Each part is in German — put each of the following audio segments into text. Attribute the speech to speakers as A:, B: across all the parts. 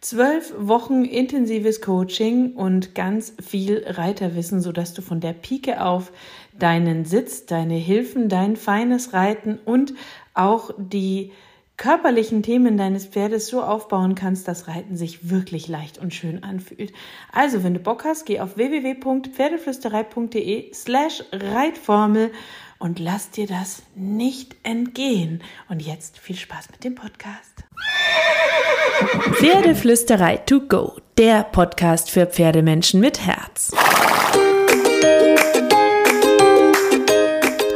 A: Zwölf Wochen intensives Coaching und ganz viel Reiterwissen, sodass du von der Pike auf deinen Sitz, deine Hilfen, dein feines Reiten und auch die körperlichen Themen deines Pferdes so aufbauen kannst, dass Reiten sich wirklich leicht und schön anfühlt. Also, wenn du Bock hast, geh auf www.pferdeflüsterei.de slash Reitformel und lass dir das nicht entgehen. Und jetzt viel Spaß mit dem Podcast.
B: Pferdeflüsterei to go, der Podcast für Pferdemenschen mit Herz.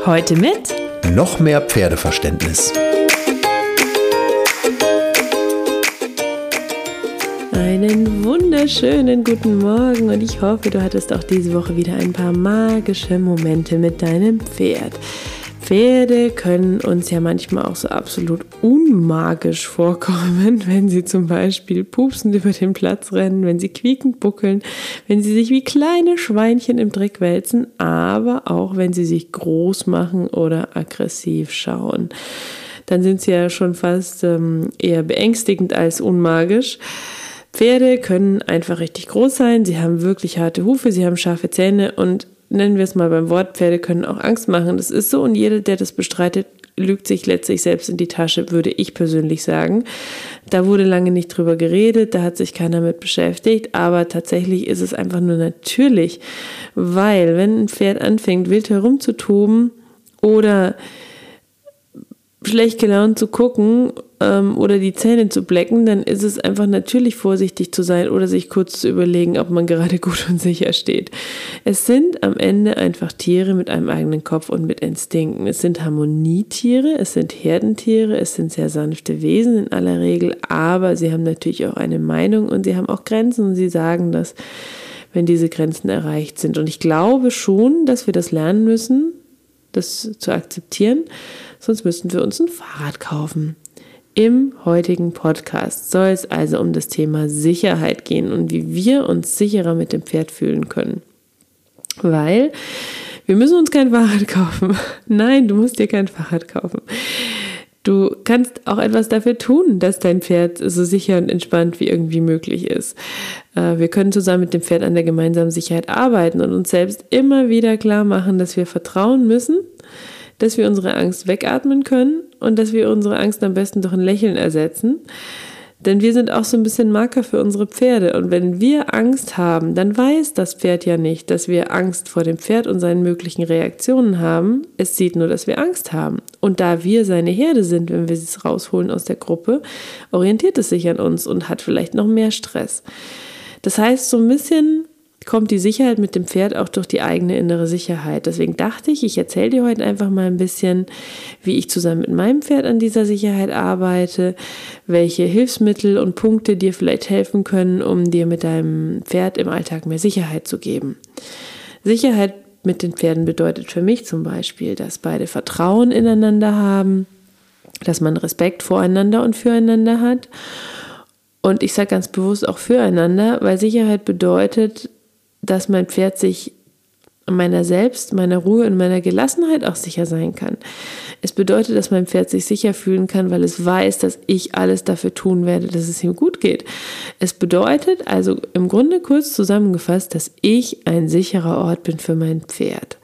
B: Heute mit
C: noch mehr Pferdeverständnis.
B: Einen wunderschönen guten Morgen und ich hoffe, du hattest auch diese Woche wieder ein paar magische Momente mit deinem Pferd. Pferde können uns ja manchmal auch so absolut unmagisch vorkommen, wenn sie zum Beispiel pupsend über den Platz rennen, wenn sie quiekend buckeln, wenn sie sich wie kleine Schweinchen im Dreck wälzen, aber auch wenn sie sich groß machen oder aggressiv schauen. Dann sind sie ja schon fast ähm, eher beängstigend als unmagisch. Pferde können einfach richtig groß sein, sie haben wirklich harte Hufe, sie haben scharfe Zähne und nennen wir es mal beim Wort, Pferde können auch Angst machen. Das ist so und jeder, der das bestreitet, lügt sich letztlich selbst in die Tasche, würde ich persönlich sagen. Da wurde lange nicht drüber geredet, da hat sich keiner mit beschäftigt, aber tatsächlich ist es einfach nur natürlich, weil wenn ein Pferd anfängt, wild herumzutoben oder schlecht gelaunt zu gucken ähm, oder die Zähne zu blecken, dann ist es einfach natürlich vorsichtig zu sein oder sich kurz zu überlegen, ob man gerade gut und sicher steht. Es sind am Ende einfach Tiere mit einem eigenen Kopf und mit Instinkten. Es sind Harmonietiere, es sind Herdentiere, es sind sehr sanfte Wesen in aller Regel, aber sie haben natürlich auch eine Meinung und sie haben auch Grenzen und sie sagen das, wenn diese Grenzen erreicht sind. Und ich glaube schon, dass wir das lernen müssen, das zu akzeptieren, sonst müssten wir uns ein Fahrrad kaufen. Im heutigen Podcast soll es also um das Thema Sicherheit gehen und wie wir uns sicherer mit dem Pferd fühlen können. Weil wir müssen uns kein Fahrrad kaufen. Nein, du musst dir kein Fahrrad kaufen. Du kannst auch etwas dafür tun, dass dein Pferd so sicher und entspannt wie irgendwie möglich ist. Äh, wir können zusammen mit dem Pferd an der gemeinsamen Sicherheit arbeiten und uns selbst immer wieder klar machen, dass wir vertrauen müssen, dass wir unsere Angst wegatmen können und dass wir unsere Angst am besten durch ein Lächeln ersetzen. Denn wir sind auch so ein bisschen Marker für unsere Pferde. Und wenn wir Angst haben, dann weiß das Pferd ja nicht, dass wir Angst vor dem Pferd und seinen möglichen Reaktionen haben. Es sieht nur, dass wir Angst haben. Und da wir seine Herde sind, wenn wir es rausholen aus der Gruppe, orientiert es sich an uns und hat vielleicht noch mehr Stress. Das heißt, so ein bisschen kommt die Sicherheit mit dem Pferd auch durch die eigene innere Sicherheit. Deswegen dachte ich, ich erzähle dir heute einfach mal ein bisschen, wie ich zusammen mit meinem Pferd an dieser Sicherheit arbeite, welche Hilfsmittel und Punkte dir vielleicht helfen können, um dir mit deinem Pferd im Alltag mehr Sicherheit zu geben. Sicherheit mit den Pferden bedeutet für mich zum Beispiel, dass beide Vertrauen ineinander haben, dass man Respekt voreinander und füreinander hat. Und ich sage ganz bewusst auch füreinander, weil Sicherheit bedeutet, dass mein Pferd sich meiner selbst, meiner Ruhe und meiner Gelassenheit auch sicher sein kann. Es bedeutet, dass mein Pferd sich sicher fühlen kann, weil es weiß, dass ich alles dafür tun werde, dass es ihm gut geht. Es bedeutet also im Grunde kurz zusammengefasst, dass ich ein sicherer Ort bin für mein Pferd.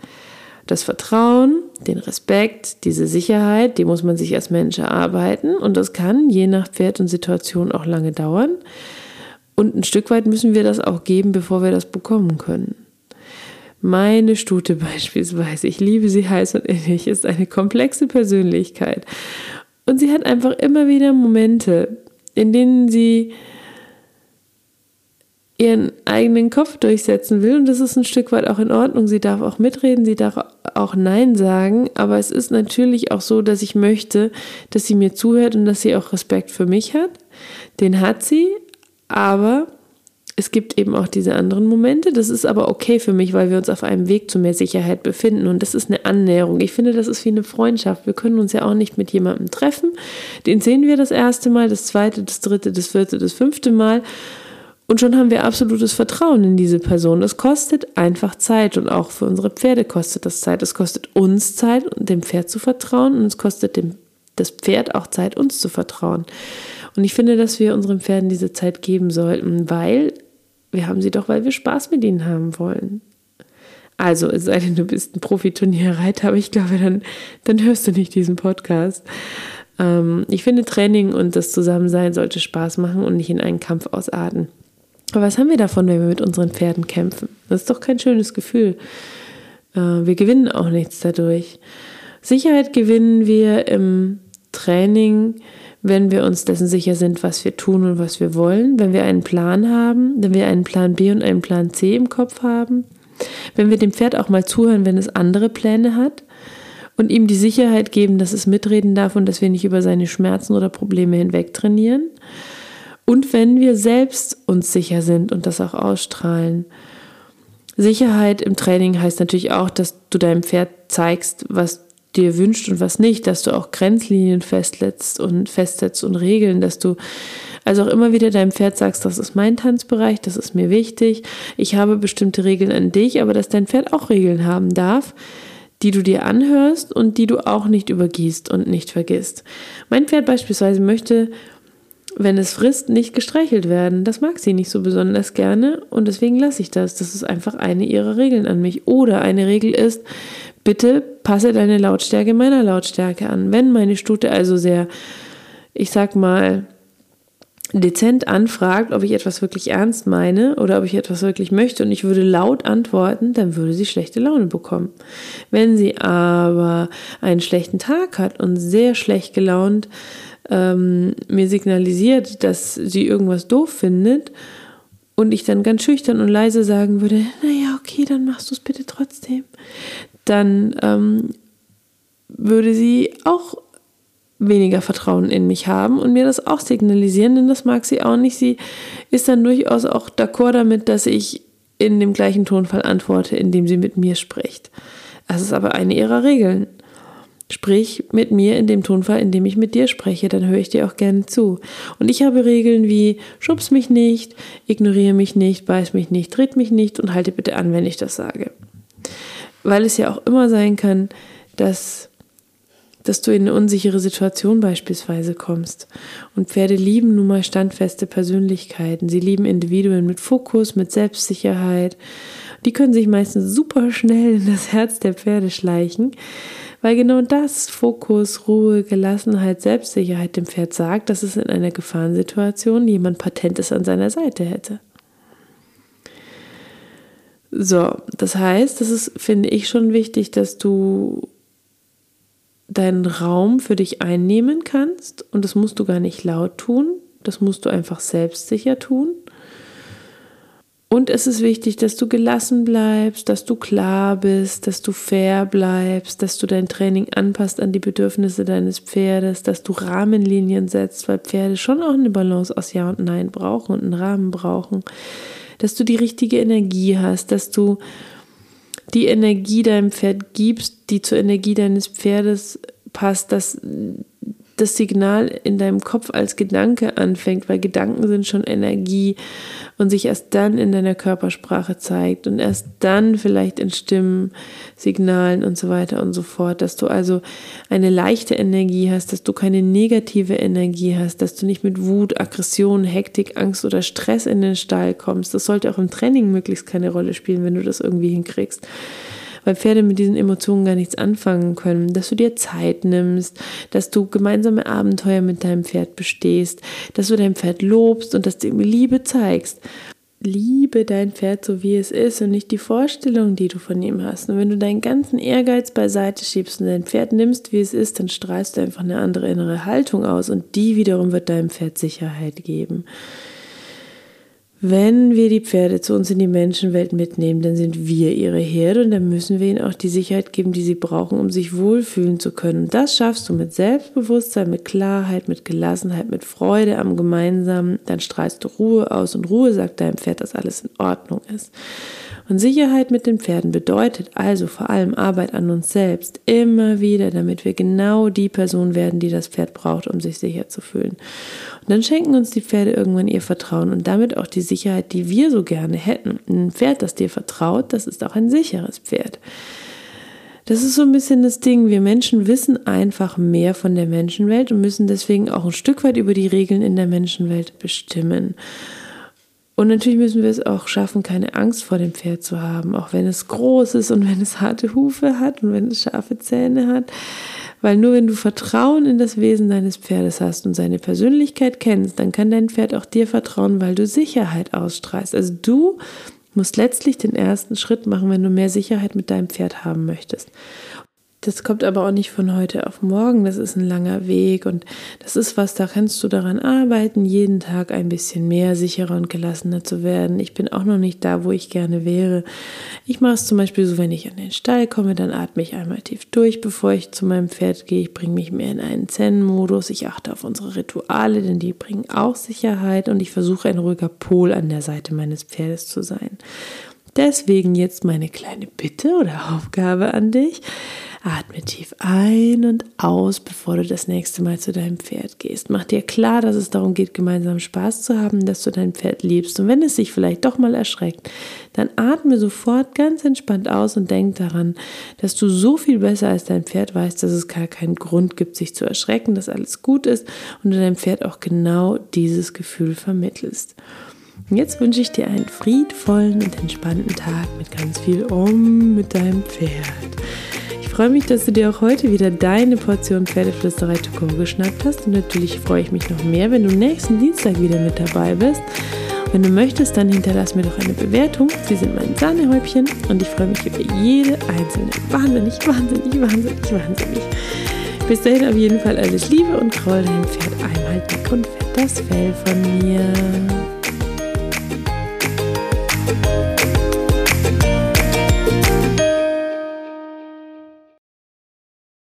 B: Das Vertrauen, den Respekt, diese Sicherheit, die muss man sich als Mensch erarbeiten und das kann je nach Pferd und Situation auch lange dauern. Und ein Stück weit müssen wir das auch geben, bevor wir das bekommen können. Meine Stute beispielsweise, ich liebe sie heiß und innig, ist eine komplexe Persönlichkeit. Und sie hat einfach immer wieder Momente, in denen sie ihren eigenen Kopf durchsetzen will. Und das ist ein Stück weit auch in Ordnung. Sie darf auch mitreden, sie darf auch Nein sagen. Aber es ist natürlich auch so, dass ich möchte, dass sie mir zuhört und dass sie auch Respekt für mich hat. Den hat sie, aber es gibt eben auch diese anderen Momente. Das ist aber okay für mich, weil wir uns auf einem Weg zu mehr Sicherheit befinden. Und das ist eine Annäherung. Ich finde, das ist wie eine Freundschaft. Wir können uns ja auch nicht mit jemandem treffen. Den sehen wir das erste Mal, das zweite, das dritte, das vierte, das fünfte Mal. Und schon haben wir absolutes Vertrauen in diese Person. Es kostet einfach Zeit und auch für unsere Pferde kostet das Zeit. Es kostet uns Zeit, dem Pferd zu vertrauen und es kostet dem, das Pferd auch Zeit, uns zu vertrauen. Und ich finde, dass wir unseren Pferden diese Zeit geben sollten, weil wir haben sie doch, weil wir Spaß mit ihnen haben wollen. Also, es sei denn, du bist ein Profiturnierreiter, aber ich glaube, dann, dann hörst du nicht diesen Podcast. Ähm, ich finde, Training und das Zusammensein sollte Spaß machen und nicht in einen Kampf ausarten. Aber was haben wir davon, wenn wir mit unseren Pferden kämpfen? Das ist doch kein schönes Gefühl. Äh, wir gewinnen auch nichts dadurch. Sicherheit gewinnen wir im Training, wenn wir uns dessen sicher sind, was wir tun und was wir wollen, wenn wir einen Plan haben, wenn wir einen Plan B und einen Plan C im Kopf haben, wenn wir dem Pferd auch mal zuhören, wenn es andere Pläne hat und ihm die Sicherheit geben, dass es mitreden darf und dass wir nicht über seine Schmerzen oder Probleme hinweg trainieren. Und wenn wir selbst uns sicher sind und das auch ausstrahlen. Sicherheit im Training heißt natürlich auch, dass du deinem Pferd zeigst, was dir wünscht und was nicht, dass du auch Grenzlinien festsetzt und festsetzt und Regeln, dass du also auch immer wieder deinem Pferd sagst, das ist mein Tanzbereich, das ist mir wichtig, ich habe bestimmte Regeln an dich, aber dass dein Pferd auch Regeln haben darf, die du dir anhörst und die du auch nicht übergießt und nicht vergisst. Mein Pferd beispielsweise möchte, wenn es frisst, nicht gestreichelt werden. Das mag sie nicht so besonders gerne und deswegen lasse ich das. Das ist einfach eine ihrer Regeln an mich. Oder eine Regel ist, bitte passe deine Lautstärke meiner Lautstärke an. Wenn meine Stute also sehr, ich sag mal, dezent anfragt, ob ich etwas wirklich ernst meine oder ob ich etwas wirklich möchte und ich würde laut antworten, dann würde sie schlechte Laune bekommen. Wenn sie aber einen schlechten Tag hat und sehr schlecht gelaunt ähm, mir signalisiert, dass sie irgendwas doof findet und ich dann ganz schüchtern und leise sagen würde, naja, okay, dann machst du es bitte trotzdem, dann ähm, würde sie auch weniger Vertrauen in mich haben und mir das auch signalisieren, denn das mag sie auch nicht. Sie ist dann durchaus auch d'accord damit, dass ich in dem gleichen Tonfall antworte, indem sie mit mir spricht. Das ist aber eine ihrer Regeln. Sprich mit mir in dem Tonfall, in dem ich mit dir spreche, dann höre ich dir auch gerne zu. Und ich habe Regeln wie schubs mich nicht, ignoriere mich nicht, beiß mich nicht, tritt mich nicht und halte bitte an, wenn ich das sage weil es ja auch immer sein kann, dass, dass du in eine unsichere Situation beispielsweise kommst. Und Pferde lieben nun mal standfeste Persönlichkeiten. Sie lieben Individuen mit Fokus, mit Selbstsicherheit. Die können sich meistens super schnell in das Herz der Pferde schleichen, weil genau das Fokus, Ruhe, Gelassenheit, Selbstsicherheit dem Pferd sagt, dass es in einer Gefahrensituation jemand Patentes an seiner Seite hätte. So, das heißt, das ist, finde ich, schon wichtig, dass du deinen Raum für dich einnehmen kannst. Und das musst du gar nicht laut tun, das musst du einfach selbstsicher tun. Und es ist wichtig, dass du gelassen bleibst, dass du klar bist, dass du fair bleibst, dass du dein Training anpasst an die Bedürfnisse deines Pferdes, dass du Rahmenlinien setzt, weil Pferde schon auch eine Balance aus Ja und Nein brauchen und einen Rahmen brauchen dass du die richtige Energie hast, dass du die Energie deinem Pferd gibst, die zur Energie deines Pferdes passt, dass das Signal in deinem Kopf als Gedanke anfängt, weil Gedanken sind schon Energie und sich erst dann in deiner Körpersprache zeigt und erst dann vielleicht in Stimmen, Signalen und so weiter und so fort, dass du also eine leichte Energie hast, dass du keine negative Energie hast, dass du nicht mit Wut, Aggression, Hektik, Angst oder Stress in den Stall kommst. Das sollte auch im Training möglichst keine Rolle spielen, wenn du das irgendwie hinkriegst weil Pferde mit diesen Emotionen gar nichts anfangen können, dass du dir Zeit nimmst, dass du gemeinsame Abenteuer mit deinem Pferd bestehst, dass du dein Pferd lobst und dass du ihm Liebe zeigst. Liebe dein Pferd so wie es ist und nicht die Vorstellung, die du von ihm hast. Und wenn du deinen ganzen Ehrgeiz beiseite schiebst und dein Pferd nimmst, wie es ist, dann strahlst du einfach eine andere innere Haltung aus und die wiederum wird deinem Pferd Sicherheit geben. Wenn wir die Pferde zu uns in die Menschenwelt mitnehmen, dann sind wir ihre Herde und dann müssen wir ihnen auch die Sicherheit geben, die sie brauchen, um sich wohlfühlen zu können. Und das schaffst du mit Selbstbewusstsein, mit Klarheit, mit Gelassenheit, mit Freude am Gemeinsamen. Dann strahlst du Ruhe aus und Ruhe sagt deinem Pferd, dass alles in Ordnung ist. Und Sicherheit mit den Pferden bedeutet also vor allem Arbeit an uns selbst, immer wieder, damit wir genau die Person werden, die das Pferd braucht, um sich sicher zu fühlen. Und dann schenken uns die Pferde irgendwann ihr Vertrauen und damit auch die Sicherheit, die wir so gerne hätten. Ein Pferd, das dir vertraut, das ist auch ein sicheres Pferd. Das ist so ein bisschen das Ding. Wir Menschen wissen einfach mehr von der Menschenwelt und müssen deswegen auch ein Stück weit über die Regeln in der Menschenwelt bestimmen. Und natürlich müssen wir es auch schaffen, keine Angst vor dem Pferd zu haben, auch wenn es groß ist und wenn es harte Hufe hat und wenn es scharfe Zähne hat. Weil nur wenn du Vertrauen in das Wesen deines Pferdes hast und seine Persönlichkeit kennst, dann kann dein Pferd auch dir vertrauen, weil du Sicherheit ausstrahlst. Also du musst letztlich den ersten Schritt machen, wenn du mehr Sicherheit mit deinem Pferd haben möchtest. Das kommt aber auch nicht von heute auf morgen. Das ist ein langer Weg und das ist was, da kannst du daran arbeiten, jeden Tag ein bisschen mehr sicherer und gelassener zu werden. Ich bin auch noch nicht da, wo ich gerne wäre. Ich mache es zum Beispiel so, wenn ich an den Stall komme, dann atme ich einmal tief durch, bevor ich zu meinem Pferd gehe. Ich bringe mich mehr in einen Zen-Modus. Ich achte auf unsere Rituale, denn die bringen auch Sicherheit und ich versuche ein ruhiger Pol an der Seite meines Pferdes zu sein. Deswegen jetzt meine kleine Bitte oder Aufgabe an dich. Atme tief ein und aus, bevor du das nächste Mal zu deinem Pferd gehst. Mach dir klar, dass es darum geht, gemeinsam Spaß zu haben, dass du dein Pferd liebst. Und wenn es sich vielleicht doch mal erschreckt, dann atme sofort ganz entspannt aus und denk daran, dass du so viel besser als dein Pferd weißt, dass es gar keinen Grund gibt, sich zu erschrecken, dass alles gut ist und du deinem Pferd auch genau dieses Gefühl vermittelst. Und jetzt wünsche ich dir einen friedvollen und entspannten Tag mit ganz viel Um mit deinem Pferd freue mich, dass du dir auch heute wieder deine Portion Pferdeflüsterei to go geschnappt hast. Und natürlich freue ich mich noch mehr, wenn du nächsten Dienstag wieder mit dabei bist. Wenn du möchtest, dann hinterlass mir doch eine Bewertung. Sie sind mein Sahnehäubchen und ich freue mich über jede einzelne. Wahnsinnig, wahnsinnig, wahnsinnig, wahnsinnig. Bis dahin auf jeden Fall alles Liebe und kraul dein Pferd einmal dick und fett das Fell von mir.